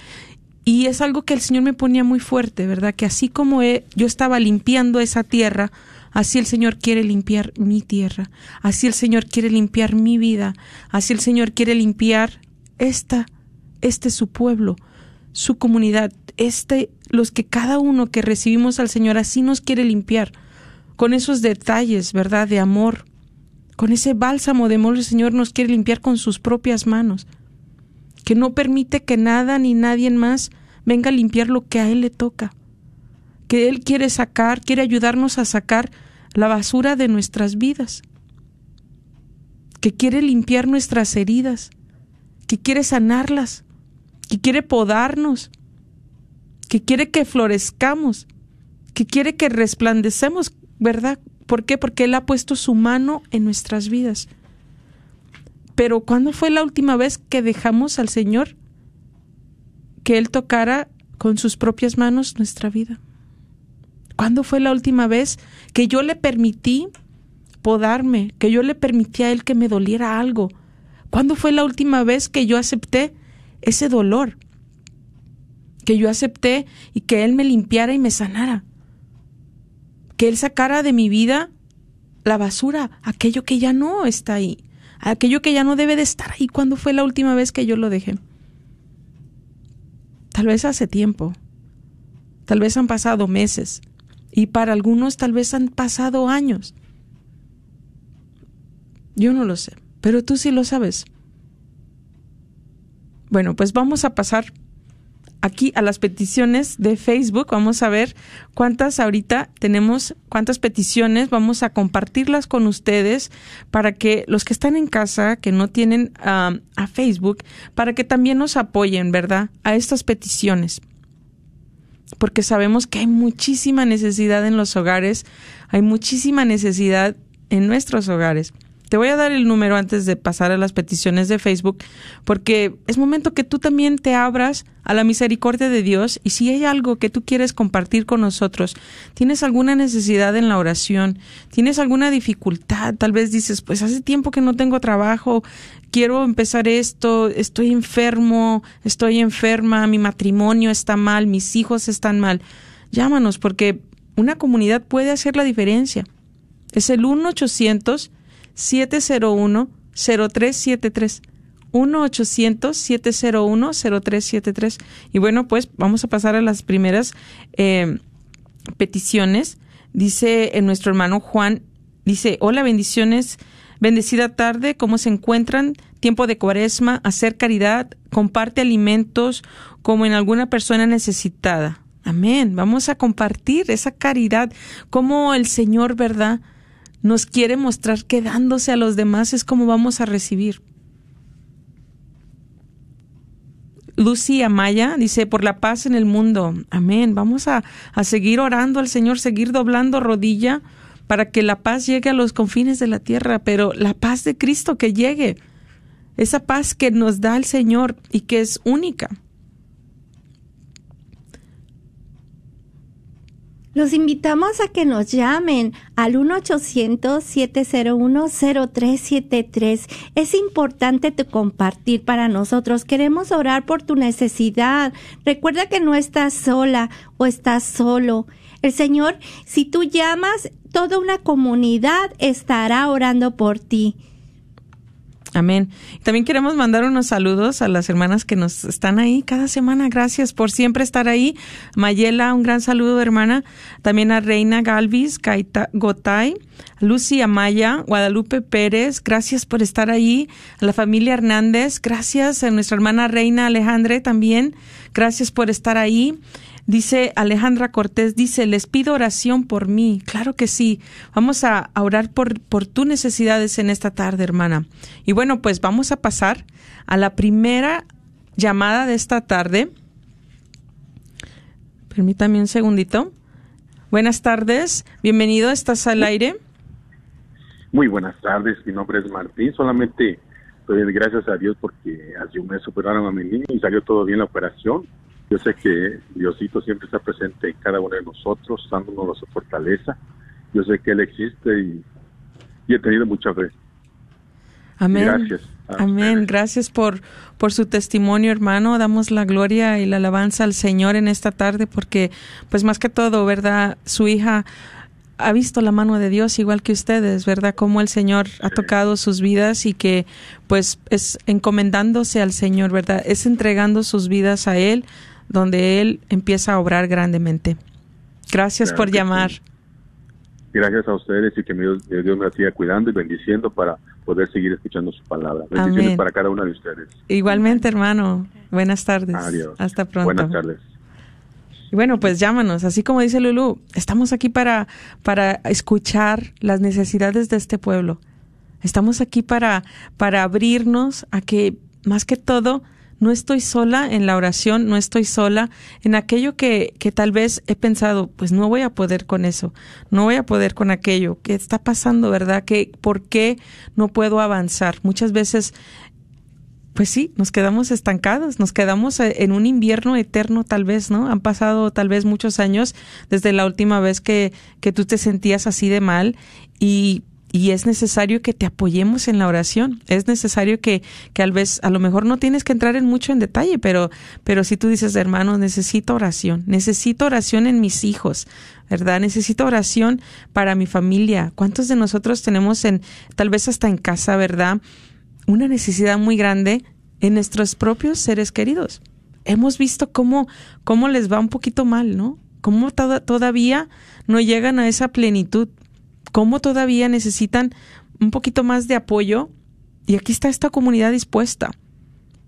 S2: Y es algo que el Señor me ponía muy fuerte, ¿verdad? Que así como yo estaba limpiando esa tierra, así el Señor quiere limpiar mi tierra, así el Señor quiere limpiar mi vida, así el Señor quiere limpiar esta, este su pueblo, su comunidad, este, los que cada uno que recibimos al Señor así nos quiere limpiar, con esos detalles, ¿verdad? De amor, con ese bálsamo de amor el Señor nos quiere limpiar con sus propias manos, que no permite que nada ni nadie más venga a limpiar lo que a Él le toca, que Él quiere sacar, quiere ayudarnos a sacar la basura de nuestras vidas, que quiere limpiar nuestras heridas, que quiere sanarlas, que quiere podarnos, que quiere que florezcamos, que quiere que resplandecemos, ¿verdad? ¿Por qué? Porque Él ha puesto su mano en nuestras vidas. Pero ¿cuándo fue la última vez que dejamos al Señor que Él tocara con sus propias manos nuestra vida? ¿Cuándo fue la última vez que yo le permití podarme, que yo le permití a Él que me doliera algo? ¿Cuándo fue la última vez que yo acepté ese dolor? Que yo acepté y que Él me limpiara y me sanara que Él sacara de mi vida la basura, aquello que ya no está ahí, aquello que ya no debe de estar ahí. ¿Cuándo fue la última vez que yo lo dejé? Tal vez hace tiempo, tal vez han pasado meses y para algunos tal vez han pasado años. Yo no lo sé, pero tú sí lo sabes. Bueno, pues vamos a pasar aquí a las peticiones de Facebook. Vamos a ver cuántas ahorita tenemos, cuántas peticiones. Vamos a compartirlas con ustedes para que los que están en casa, que no tienen a Facebook, para que también nos apoyen, ¿verdad? A estas peticiones. Porque sabemos que hay muchísima necesidad en los hogares, hay muchísima necesidad en nuestros hogares. Te voy a dar el número antes de pasar a las peticiones de Facebook, porque es momento que tú también te abras a la misericordia de Dios y si hay algo que tú quieres compartir con nosotros, tienes alguna necesidad en la oración, tienes alguna dificultad, tal vez dices, pues hace tiempo que no tengo trabajo, quiero empezar esto, estoy enfermo, estoy enferma, mi matrimonio está mal, mis hijos están mal. Llámanos porque una comunidad puede hacer la diferencia. Es el 1 800 701-0373. 1-800-701-0373. Y bueno, pues vamos a pasar a las primeras eh, peticiones. Dice en nuestro hermano Juan, dice, hola bendiciones, bendecida tarde, ¿cómo se encuentran? Tiempo de cuaresma, hacer caridad, comparte alimentos como en alguna persona necesitada. Amén. Vamos a compartir esa caridad, como el Señor, ¿verdad? Nos quiere mostrar que dándose a los demás es como vamos a recibir. Lucy Amaya dice, por la paz en el mundo. Amén. Vamos a, a, seguir orando al Señor, seguir doblando rodilla para que la paz llegue a los confines de la tierra, pero la paz de Cristo que llegue, esa paz que nos da el Señor y que es única.
S3: Los invitamos a que nos llamen al 1-800-701-0373. Es importante tu compartir para nosotros. Queremos orar por tu necesidad. Recuerda que no estás sola o estás solo. El Señor, si tú llamas, toda una comunidad estará orando por ti.
S2: Amén. También queremos mandar unos saludos a las hermanas que nos están ahí cada semana. Gracias por siempre estar ahí. Mayela, un gran saludo, hermana. También a Reina Galvis, Gaita, Gotay, Lucy Amaya, Guadalupe Pérez, gracias por estar ahí. A la familia Hernández, gracias. A nuestra hermana Reina Alejandre también, gracias por estar ahí. Dice Alejandra Cortés, dice, les pido oración por mí. Claro que sí. Vamos a, orar por, por tus necesidades en esta tarde, hermana. Y bueno, pues vamos a pasar a la primera llamada de esta tarde. Permítame un segundito. Buenas tardes. Bienvenido. ¿Estás al aire?
S6: Muy buenas tardes. Mi nombre es Martín. Solamente doy gracias a Dios porque hace un mes superaron a mi niño y salió todo bien la operación yo sé que Diosito siempre está presente en cada uno de nosotros, dándonos su fortaleza. Yo sé que Él existe y, he tenido mucha fe.
S2: Amén. Gracias. Amén. Gracias por, por su testimonio, hermano. Damos la gloria y la alabanza al Señor en esta tarde porque, pues más que todo, ¿verdad? Su hija ha visto la mano de Dios igual que ustedes, ¿verdad? Cómo el Señor ha tocado sus vidas y que pues es encomendándose al Señor, ¿verdad? Es entregando sus vidas a Él, donde Él empieza a obrar grandemente. Gracias por llamar.
S6: Gracias a ustedes y que Dios, me siga cuidando y bendiciendo para poder seguir escuchando su palabra. Bendiciones para cada uno de ustedes.
S2: Igualmente, hermano. Buenas tardes.
S6: Adiós.
S2: Hasta pronto.
S6: Buenas tardes.
S2: Y bueno, pues llámanos, así como dice Lulu, estamos aquí para, para escuchar las necesidades de este pueblo. Estamos aquí para, para abrirnos a que, más que todo, no estoy sola en la oración, no estoy sola en aquello que, que tal vez he pensado, pues no voy a poder con eso, no voy a poder con aquello, ¿qué está pasando, verdad? que ¿Por qué no puedo avanzar? Muchas veces pues sí, nos quedamos estancados, nos quedamos eh, en un invierno eterno tal vez, ¿no? Han pasado tal vez muchos años desde la última vez que, que tú te sentías así de mal y y es necesario que te apoyemos en la oración. Es necesario que, que al vez, a lo mejor no tienes que entrar en mucho en detalle, pero, pero si tú dices, hermano, necesito oración, necesito oración en mis hijos, ¿verdad? Necesito oración para mi familia. ¿Cuántos de nosotros tenemos en, tal vez hasta en casa, ¿verdad? Una necesidad muy grande en nuestros propios seres queridos. Hemos visto cómo, cómo les va un poquito mal, ¿no? Cómo todavía no llegan a esa plenitud cómo todavía necesitan un poquito más de apoyo y aquí está esta comunidad dispuesta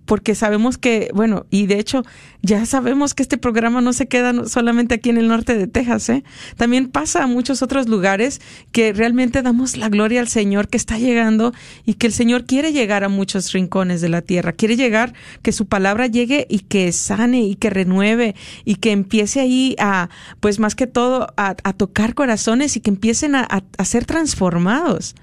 S2: porque sabemos que, bueno, y de hecho ya sabemos que este programa no se queda solamente aquí en el norte de Texas, ¿eh? También pasa a muchos otros lugares que realmente damos la gloria al Señor que está llegando y que el Señor quiere llegar a muchos rincones de la tierra, quiere llegar, que su palabra llegue y que sane y que renueve y que empiece ahí a, pues más que todo, a, tocar corazones y que empiecen a, a ser transformados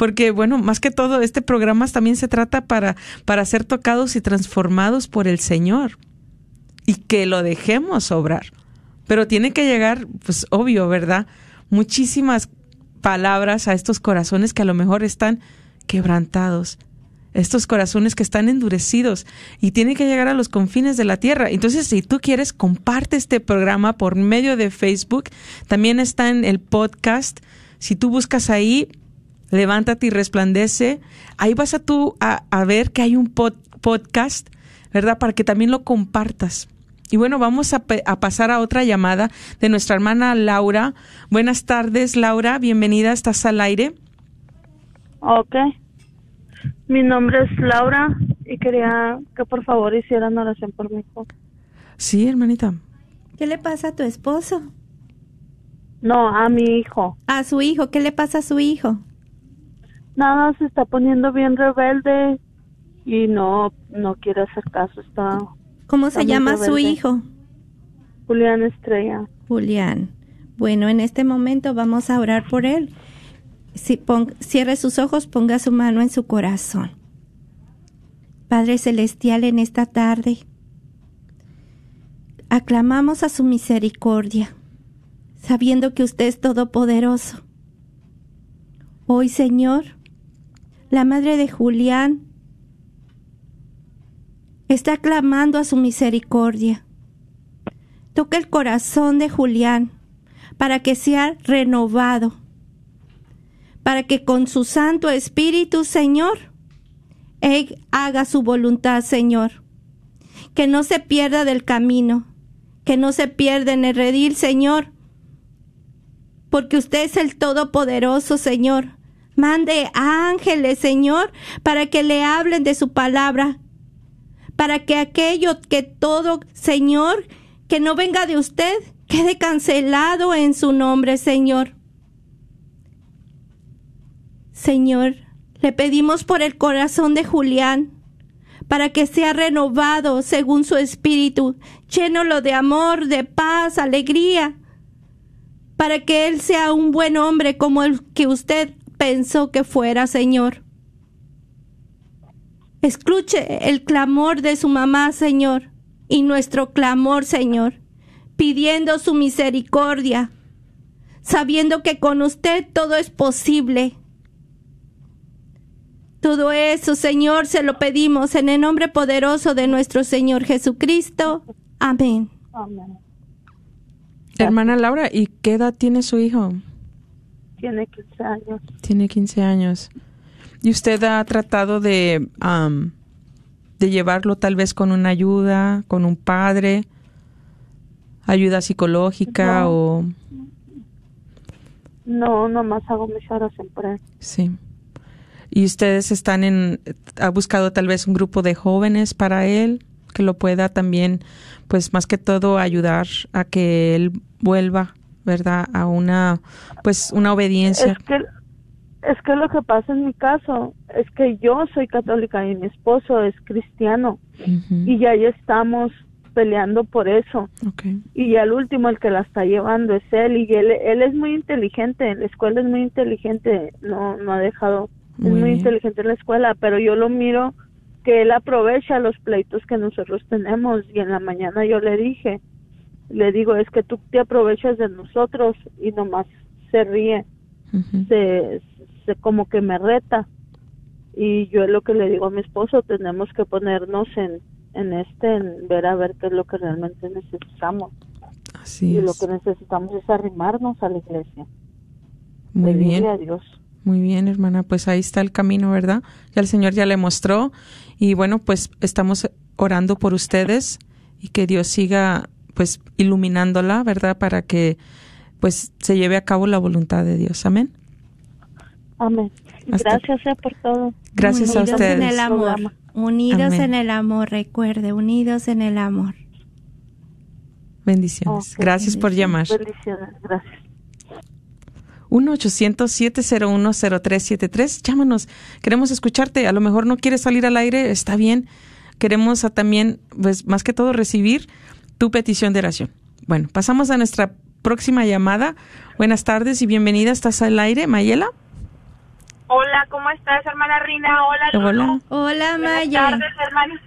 S2: porque bueno, más que todo, este programa también se trata para, para ser tocados y transformados por el Señor y que lo dejemos obrar. Pero tiene que llegar, pues obvio, ¿verdad? Muchísimas palabras a estos corazones que a lo mejor están quebrantados, estos corazones que están endurecidos y tiene que llegar a los confines de la tierra. Entonces, si tú quieres, comparte este programa por medio de Facebook. También está en el podcast. Si tú buscas ahí, levántate y resplandece. Ahí vas a tú a, ver que hay un podcast, ¿verdad? Para que también lo compartas. Y bueno, vamos a, a, pasar a otra llamada de nuestra hermana Laura. Buenas tardes, Laura. Bienvenida. ¿Estás al aire?
S7: Ok. Mi nombre es Laura y quería que por favor hicieran oración por mi hijo.
S2: Sí, hermanita.
S3: ¿Qué le pasa a tu esposo?
S7: No, a mi hijo.
S3: A su hijo. ¿Qué le pasa a su hijo?
S7: Nada, se está poniendo bien rebelde y no, no quiere hacer caso. Está.
S3: ¿Cómo se llama su hijo?
S7: Julián Estrella.
S3: Julián. Bueno, en este momento vamos a orar por él. Si cierre sus ojos, ponga su mano en su corazón. Padre Celestial, en esta tarde, aclamamos a su misericordia. sabiendo que usted es todopoderoso. Hoy, Señor, la madre de Julián está clamando a su misericordia. Toca el corazón de Julián para que sea renovado, para que con su Santo Espíritu, Señor, Él haga su voluntad, Señor. Que no se pierda del camino, que no se pierda en el redil, Señor, porque usted es el Todopoderoso, Señor. Mande ángeles, Señor, para que le hablen de su palabra, para que aquello que todo, Señor, que no venga de usted, quede cancelado en su nombre, Señor. Señor, le pedimos por el corazón de Julián, para que sea renovado según su espíritu, llénolo de amor, de paz, alegría, para que él sea un buen hombre como el que usted pensó que fuera, Señor. Escuche el clamor de su mamá, Señor, y nuestro clamor, Señor, pidiendo su misericordia, sabiendo que con usted todo es posible. Todo eso, Señor, se lo pedimos en el nombre poderoso de nuestro Señor Jesucristo. Amén.
S7: Amén.
S2: Hermana Laura, ¿y qué edad tiene su hijo?
S7: Tiene 15 años.
S2: Tiene 15 años. ¿Y usted ha tratado de, de llevarlo tal vez con una ayuda, con un padre, ayuda psicológica
S7: No.
S2: o...
S7: No, nomás hago mis horas siempre.
S2: Sí. ¿Y ustedes están en, ha buscado tal vez un grupo de jóvenes para él que lo pueda también, pues más que todo ayudar a que él vuelva, ¿verdad? A una, pues una obediencia.
S7: Es que, es que lo que pasa en mi caso es que yo soy católica y mi esposo es cristiano y ya ya estamos peleando por eso.
S2: Ok.
S7: y al último el que la está llevando es él y él, él es muy inteligente en la escuela es muy inteligente no no ha dejado
S2: Muy
S7: es muy
S2: bien.
S7: inteligente en la escuela pero yo lo miro que él aprovecha los pleitos que nosotros tenemos y en la mañana yo le dije le digo es que tú te aprovechas de nosotros y nomás se ríe se, se como que me reta. Y yo es lo que le digo a mi esposo tenemos que ponernos en en este en ver a ver qué es lo que realmente necesitamos.
S2: Así
S7: y lo
S2: es.
S7: que necesitamos es arrimarnos a la iglesia.
S2: Muy bien.
S7: a Dios.
S2: Muy bien, hermana, pues ahí está el camino, ¿verdad? Ya el Señor ya le mostró. Y bueno, pues estamos orando por ustedes y que Dios siga pues iluminándola, ¿verdad? Para que pues se lleve a cabo la voluntad de Dios. Amén.
S7: amén
S2: Hasta-
S7: gracias eh, por todo
S2: Gracias a
S3: Unidos en
S2: ustedes.
S3: el amor. Unidos
S2: Amén.
S3: en el amor, recuerde, unidos en el amor.
S2: Bendiciones.
S7: Ok,
S2: Gracias por llamar.
S7: bendiciones gracias
S2: 1-800-701-0373. Llámanos. Queremos escucharte. A lo mejor no quieres salir al aire. Está bien. Queremos a también, pues más que todo, recibir tu petición de oración. Bueno, pasamos a nuestra próxima llamada. Buenas tardes y bienvenida. ¿Estás al aire, Mayela?
S8: Hola, ¿cómo estás, hermana Rina? Hola, Lulu.
S2: Hola.
S3: Hola,
S8: Buenas
S3: Maya.
S8: tardes, hermana.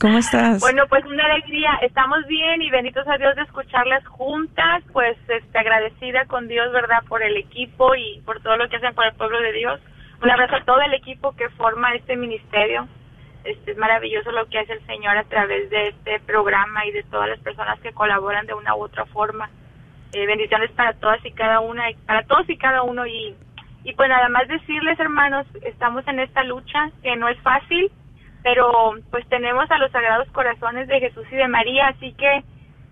S2: ¿Cómo estás?
S8: Bueno, pues una alegría. Estamos bien y benditos a Dios de escucharlas juntas. Pues este, agradecida con Dios, ¿verdad? Por el equipo y por todo lo que hacen por el pueblo de Dios. Un abrazo a todo el equipo que forma este ministerio. Este, es maravilloso lo que hace el Señor a través de este programa y de todas las personas que colaboran de una u otra forma. Eh, bendiciones para todas y cada una, para todos y cada uno. Y, y pues nada más decirles, hermanos, estamos en esta lucha que no es fácil, pero pues tenemos a los Sagrados Corazones de Jesús y de María, así que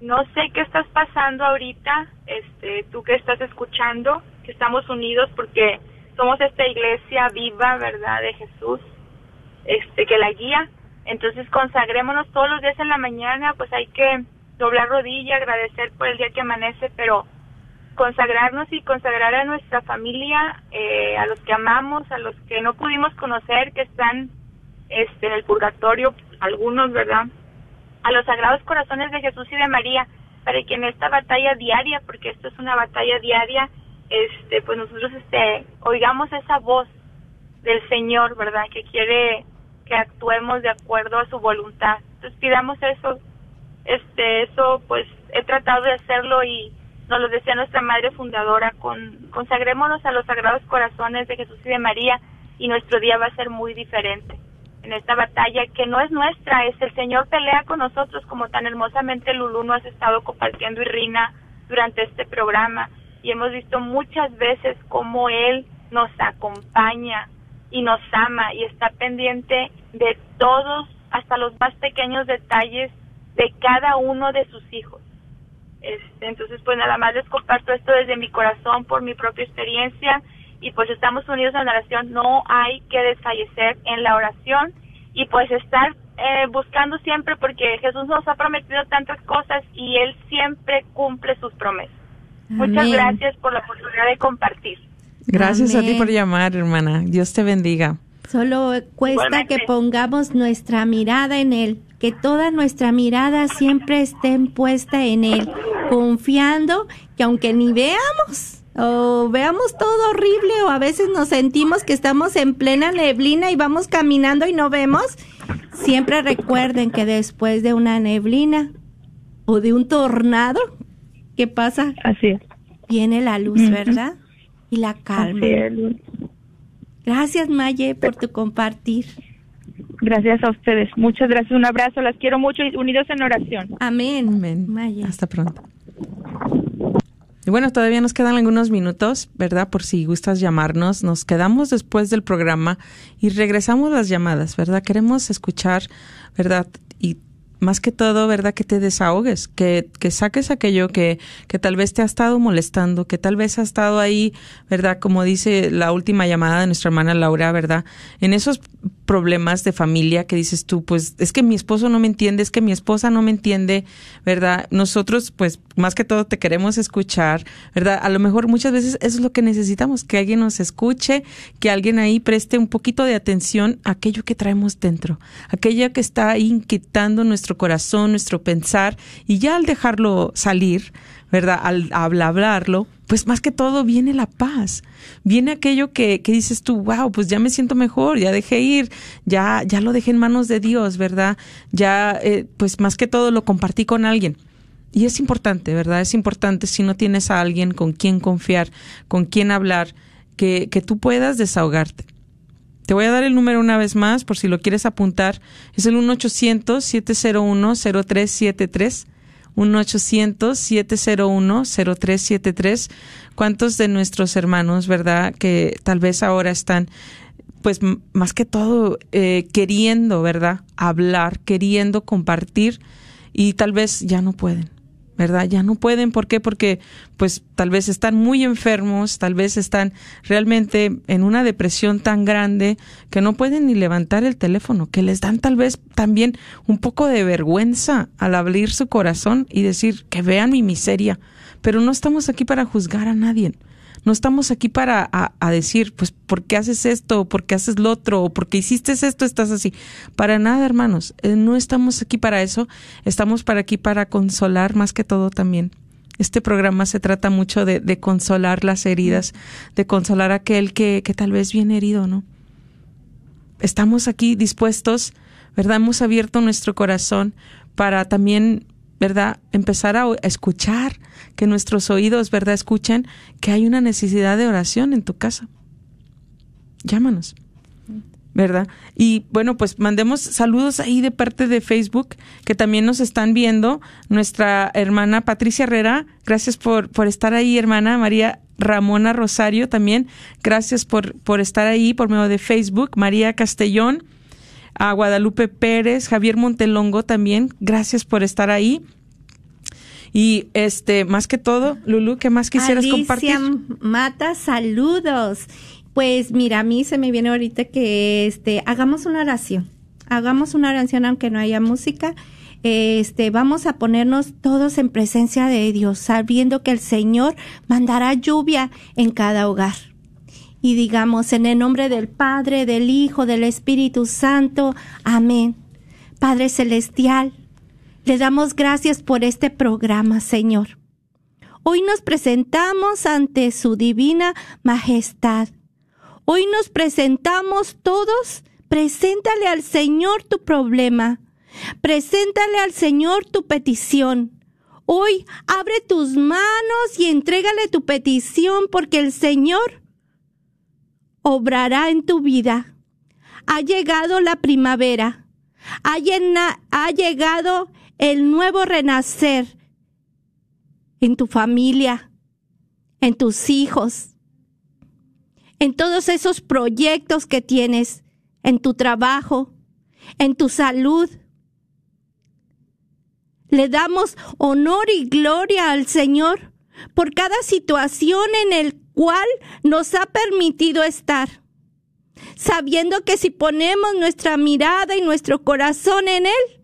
S8: no sé qué estás pasando ahorita, este, tú que estás escuchando, que estamos unidos porque somos esta iglesia viva, ¿verdad?, de Jesús, este, que la guía. Entonces consagrémonos todos los días en la mañana, pues hay que doblar rodilla, agradecer por el día que amanece, pero consagrarnos y consagrar a nuestra familia, eh, a los que amamos, a los que no pudimos conocer, que están este, en el purgatorio, algunos, ¿verdad? A los sagrados corazones de Jesús y de María, para que en esta batalla diaria, porque esto es una batalla diaria, este, pues nosotros este, oigamos esa voz del Señor, ¿verdad? Que quiere que actuemos de acuerdo a su voluntad. Entonces pidamos eso, este, eso, pues he tratado de hacerlo y nos lo decía nuestra madre fundadora, con, consagrémonos a los sagrados corazones de Jesús y de María y nuestro día va a ser muy diferente. En esta batalla que no es nuestra, es el Señor pelea con nosotros como tan hermosamente Lulú nos ha estado compartiendo y Rina durante este programa y hemos visto muchas veces cómo Él nos acompaña y nos ama y está pendiente de todos, hasta los más pequeños detalles de cada uno de sus hijos. Este, entonces, pues nada más les comparto esto desde mi corazón por mi propia experiencia y pues estamos unidos en la oración. No hay que desfallecer en la oración y pues estar eh, buscando siempre porque Jesús nos ha prometido tantas cosas y Él siempre cumple sus promesas. Muchas gracias por la oportunidad de compartir.
S2: Gracias a ti por llamar, hermana. Dios te bendiga.
S3: Solo cuesta que pongamos nuestra mirada en Él, que toda nuestra mirada siempre esté puesta en Él, confiando que aunque ni veamos o veamos todo horrible o a veces nos sentimos que estamos en plena neblina y vamos caminando y no vemos, siempre recuerden que después de una neblina o de un tornado, ¿qué pasa?
S9: Así es.
S3: Viene la luz, ¿verdad? Y la calma. Gracias, Maye, por tu compartir.
S9: Gracias a ustedes. Muchas gracias. Un abrazo. Las quiero mucho y unidos en oración.
S3: Amén.
S2: Amén. Hasta pronto. Y bueno, todavía nos quedan algunos minutos, ¿verdad? Por si gustas llamarnos. Nos quedamos después del programa y regresamos las llamadas, ¿verdad? Queremos escuchar, ¿verdad? Más que todo, ¿verdad? Que te desahogues, que, que saques aquello que, que tal vez te ha estado molestando, que tal vez ha estado ahí, ¿verdad? Como dice la última llamada de nuestra hermana Laura, ¿verdad? En esos problemas de familia que dices tú, pues es que mi esposo no me entiende, es que mi esposa no me entiende, ¿verdad? Nosotros, pues más que todo te queremos escuchar, ¿verdad? A lo mejor muchas veces eso es lo que necesitamos, que alguien nos escuche, que alguien ahí preste un poquito de atención a aquello que traemos dentro, aquello que está inquietando nuestro corazón, nuestro pensar, y ya al dejarlo salir, ¿verdad? Al, hablarlo, pues más que todo viene la paz, viene aquello que, que dices tú, wow, pues ya me siento mejor, ya dejé ir, ya, ya lo dejé en manos de Dios, ¿verdad? Ya, eh, pues más que todo lo compartí con alguien. Y es importante, ¿verdad? Es importante si no tienes a alguien con quien confiar, con quien hablar, que, que tú puedas desahogarte. Te voy a dar el número una vez más por si lo quieres apuntar. Es el 1-800-701-0373. 1-800-701-0373. ¿Cuántos de nuestros hermanos, verdad, que tal vez ahora están, pues más que todo, eh, queriendo, verdad, hablar, queriendo compartir y tal vez ya no pueden? ¿Verdad? Ya no pueden, ¿por qué? Porque pues tal vez están muy enfermos, tal vez están realmente en una depresión tan grande que no pueden ni levantar el teléfono, que les dan tal vez también un poco de vergüenza al abrir su corazón y decir que vean mi miseria, pero no estamos aquí para juzgar a nadie. No estamos aquí para a, decir, pues, ¿por qué haces esto? ¿Por qué haces lo otro? ¿O por qué hiciste esto? Estás así. Para nada, hermanos. Eh, no estamos aquí para eso. Estamos para aquí para consolar más que todo también. Este programa se trata mucho de, de consolar las heridas, de consolar a aquel que, que tal vez viene herido, ¿no? Estamos aquí dispuestos, ¿verdad? Hemos abierto nuestro corazón para también ¿verdad? Empezar a escuchar, que nuestros oídos, ¿verdad? Escuchen que hay una necesidad de oración en tu casa. Llámanos, ¿verdad? Y bueno, pues mandemos saludos ahí de parte de Facebook, que también nos están viendo. Nuestra hermana Patricia Herrera, gracias por, por estar ahí, hermana María Ramona Rosario también, gracias por, por estar ahí por medio de Facebook. María Castellón, a Guadalupe Pérez, Javier Montelongo también, gracias por estar ahí. Y este, más que todo, Lulu, ¿qué más quisieras
S3: Alicia
S2: compartir?
S3: Mata, saludos. Pues mira, a mí se me viene ahorita que este hagamos una oración. Hagamos una oración aunque no haya música. Este, vamos a ponernos todos en presencia de Dios, sabiendo que el Señor mandará lluvia en cada hogar y digamos en el nombre del Padre, del Hijo, del Espíritu Santo. Amén. Padre Celestial, le damos gracias por este programa, Señor. Hoy nos presentamos ante su divina majestad. Hoy nos presentamos todos. Preséntale al Señor tu problema. Preséntale al Señor tu petición. Hoy abre tus manos y entrégale tu petición porque el Señor obrará en tu vida. Ha llegado la primavera. Ha, ha llegado el nuevo renacer en tu familia, en tus hijos, en todos esos proyectos que tienes, en tu trabajo, en tu salud. Le damos honor y gloria al Señor por cada situación en el cual nos ha permitido estar, sabiendo que si ponemos nuestra mirada y nuestro corazón en Él,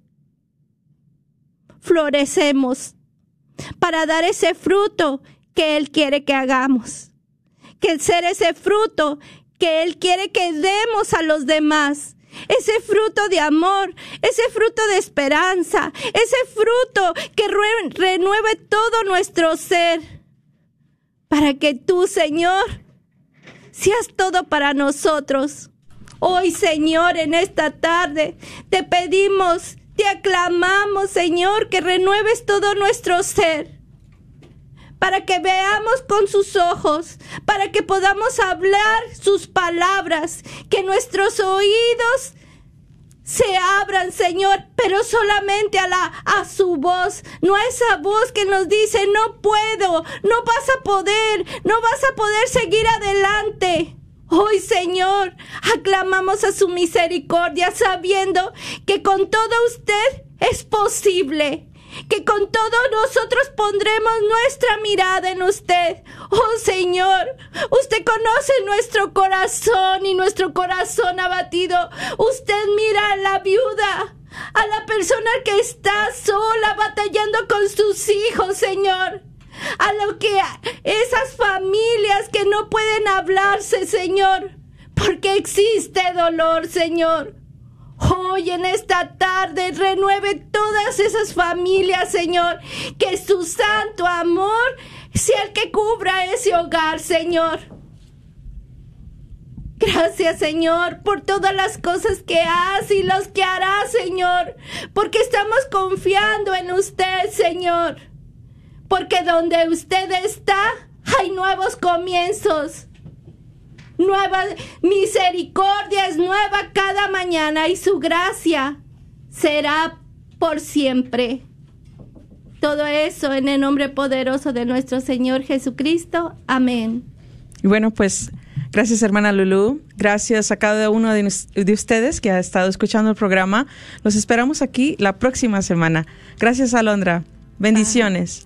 S3: florecemos para dar ese fruto que Él quiere que hagamos, que ser ese fruto que Él quiere que demos a los demás. Ese fruto de amor, ese fruto de esperanza, ese fruto que renueve todo nuestro ser, para que tú, Señor, seas todo para nosotros. Hoy, Señor, en esta tarde, te pedimos, te aclamamos, Señor, que renueves todo nuestro ser para que veamos con sus ojos, para que podamos hablar sus palabras, que nuestros oídos se abran, Señor, pero solamente a la a su voz, no a esa voz que nos dice no puedo, no vas a poder, no vas a poder seguir adelante. Hoy, Señor, aclamamos a su misericordia sabiendo que con todo usted es posible que con todo nosotros pondremos nuestra mirada en usted. Oh Señor, usted conoce nuestro corazón y nuestro corazón abatido. Usted mira a la viuda, a la persona que está sola batallando con sus hijos, Señor. A lo que esas familias que no pueden hablarse, Señor, porque existe dolor, Señor. Hoy en esta tarde renueve todas esas familias, Señor. Que su santo amor sea el que cubra ese hogar, Señor. Gracias, Señor, por todas las cosas que hace y los que hará, Señor. Porque estamos confiando en usted, Señor. Porque donde usted está, hay nuevos comienzos nueva misericordia es nueva cada mañana y su gracia será por siempre. Todo eso en el nombre poderoso de nuestro Señor Jesucristo. Amén.
S2: Y bueno, pues gracias hermana Lulu, gracias a cada uno de, ustedes que ha estado escuchando el programa. Los esperamos aquí la próxima semana. Gracias Alondra. Bendiciones.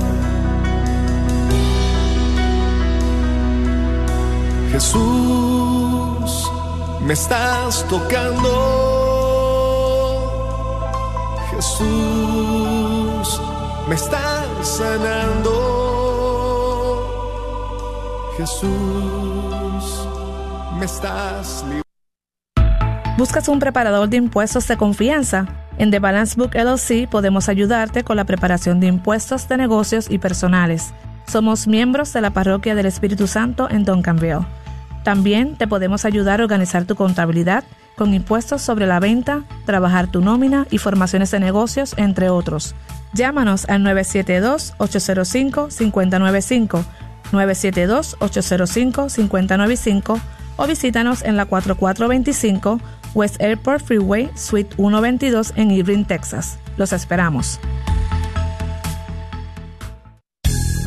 S10: Jesús, me estás tocando. Jesús, me estás sanando. Jesús, me estás
S11: ¿Buscas un preparador de impuestos de confianza? En The Balance Book LLC podemos ayudarte con la preparación de impuestos de negocios y personales. Somos miembros de la Parroquia del Espíritu Santo en Duncanville. También te podemos ayudar a organizar tu contabilidad con impuestos sobre la venta, trabajar tu nómina y formaciones de negocios, entre otros. Llámanos al 972-805-595, 972-805-595 o visítanos en la 4425 West Airport Freeway, Suite 122 en Irving, Texas. Los esperamos.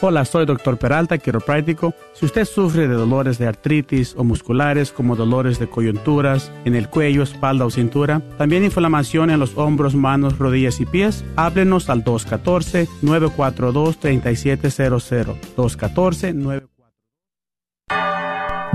S12: Hola, soy Dr. Peralta, quiropráctico. Si usted sufre de dolores de artritis o musculares como dolores de coyunturas en el cuello, espalda o cintura, también inflamación en los hombros, manos, rodillas y pies, háblenos al 214-942-3700. 214-942.